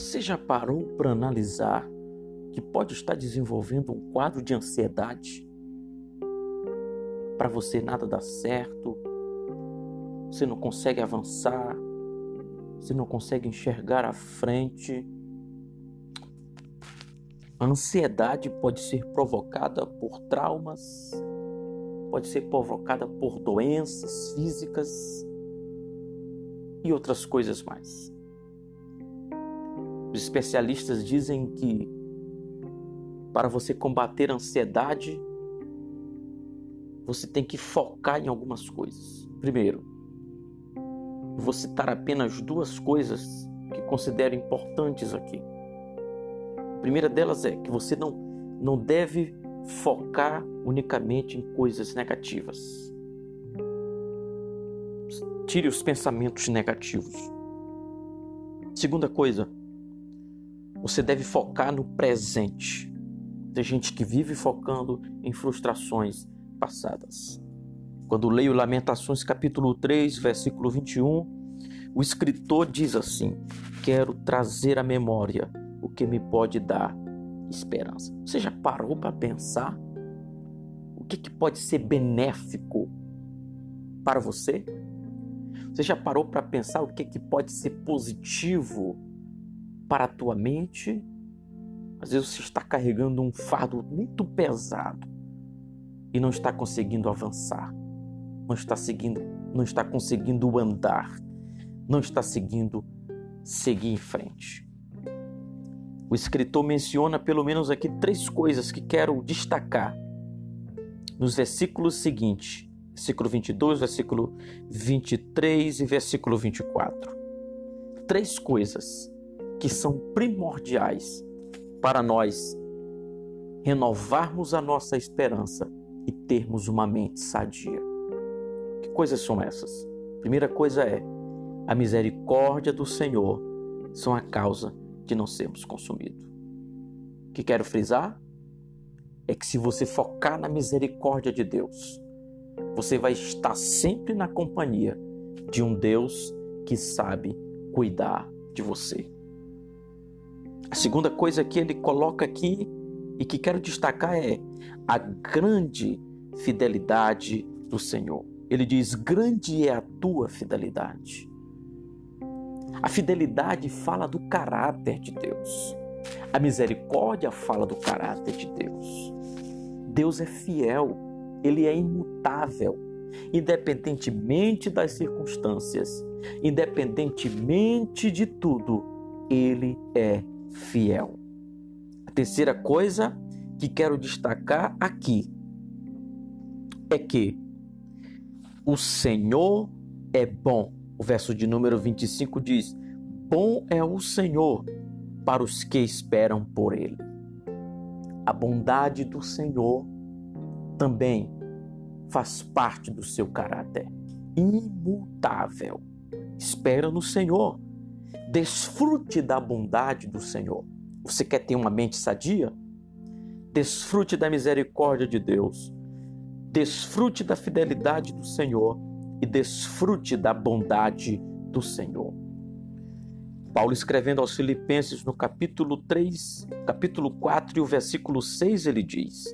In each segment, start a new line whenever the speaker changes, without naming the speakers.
Você já parou para analisar que pode estar desenvolvendo um quadro de ansiedade? Para você nada dá certo, você não consegue avançar, você não consegue enxergar a frente. A ansiedade pode ser provocada por traumas, pode ser provocada por doenças físicas e outras coisas mais. Os especialistas dizem que para você combater a ansiedade, você tem que focar em algumas coisas. Primeiro, vou citar apenas duas coisas que considero importantes aqui. A primeira delas é que você não, não deve focar unicamente em coisas negativas. Tire os pensamentos negativos. Segunda coisa, você deve focar no presente. Tem gente que vive focando em frustrações passadas. Quando leio Lamentações capítulo 3, versículo 21, o escritor diz assim: Quero trazer à memória o que me pode dar esperança. Você já parou para pensar o que, que pode ser benéfico para você? Você já parou para pensar o que, que pode ser positivo para a tua mente. Às vezes você está carregando um fardo muito pesado e não está conseguindo avançar, não está seguindo, não está conseguindo andar, não está seguindo seguir em frente. O escritor menciona pelo menos aqui três coisas que quero destacar nos versículos seguintes, versículo 22, versículo 23 e versículo 24. Três coisas que são primordiais para nós renovarmos a nossa esperança e termos uma mente sadia. Que coisas são essas? Primeira coisa é a misericórdia do Senhor são a causa de não sermos consumidos. O que quero frisar é que se você focar na misericórdia de Deus, você vai estar sempre na companhia de um Deus que sabe cuidar de você. A segunda coisa que ele coloca aqui e que quero destacar é a grande fidelidade do Senhor. Ele diz: Grande é a tua fidelidade. A fidelidade fala do caráter de Deus. A misericórdia fala do caráter de Deus. Deus é fiel, ele é imutável, independentemente das circunstâncias, independentemente de tudo, ele é fiel. A terceira coisa que quero destacar aqui é que o Senhor é bom. O verso de número 25 diz: Bom é o Senhor para os que esperam por Ele. A bondade do Senhor também faz parte do seu caráter imutável. Espera no Senhor Desfrute da bondade do Senhor. Você quer ter uma mente sadia? Desfrute da misericórdia de Deus. Desfrute da fidelidade do Senhor e desfrute da bondade do Senhor. Paulo escrevendo aos Filipenses no capítulo 3, capítulo 4 e o versículo 6, ele diz: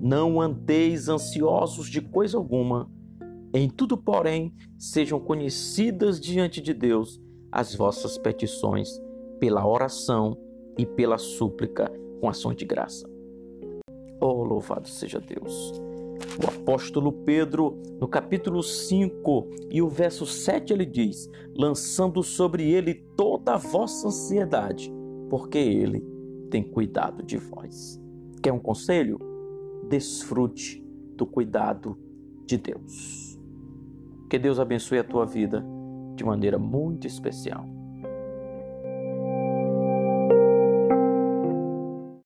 Não andeis ansiosos de coisa alguma, em tudo, porém, sejam conhecidas diante de Deus as vossas petições pela oração e pela súplica com ação de graça. Oh, louvado seja Deus! O apóstolo Pedro, no capítulo 5 e o verso 7, ele diz: lançando sobre ele toda a vossa ansiedade, porque ele tem cuidado de vós. Quer um conselho? Desfrute do cuidado de Deus. Que Deus abençoe a tua vida de maneira muito especial.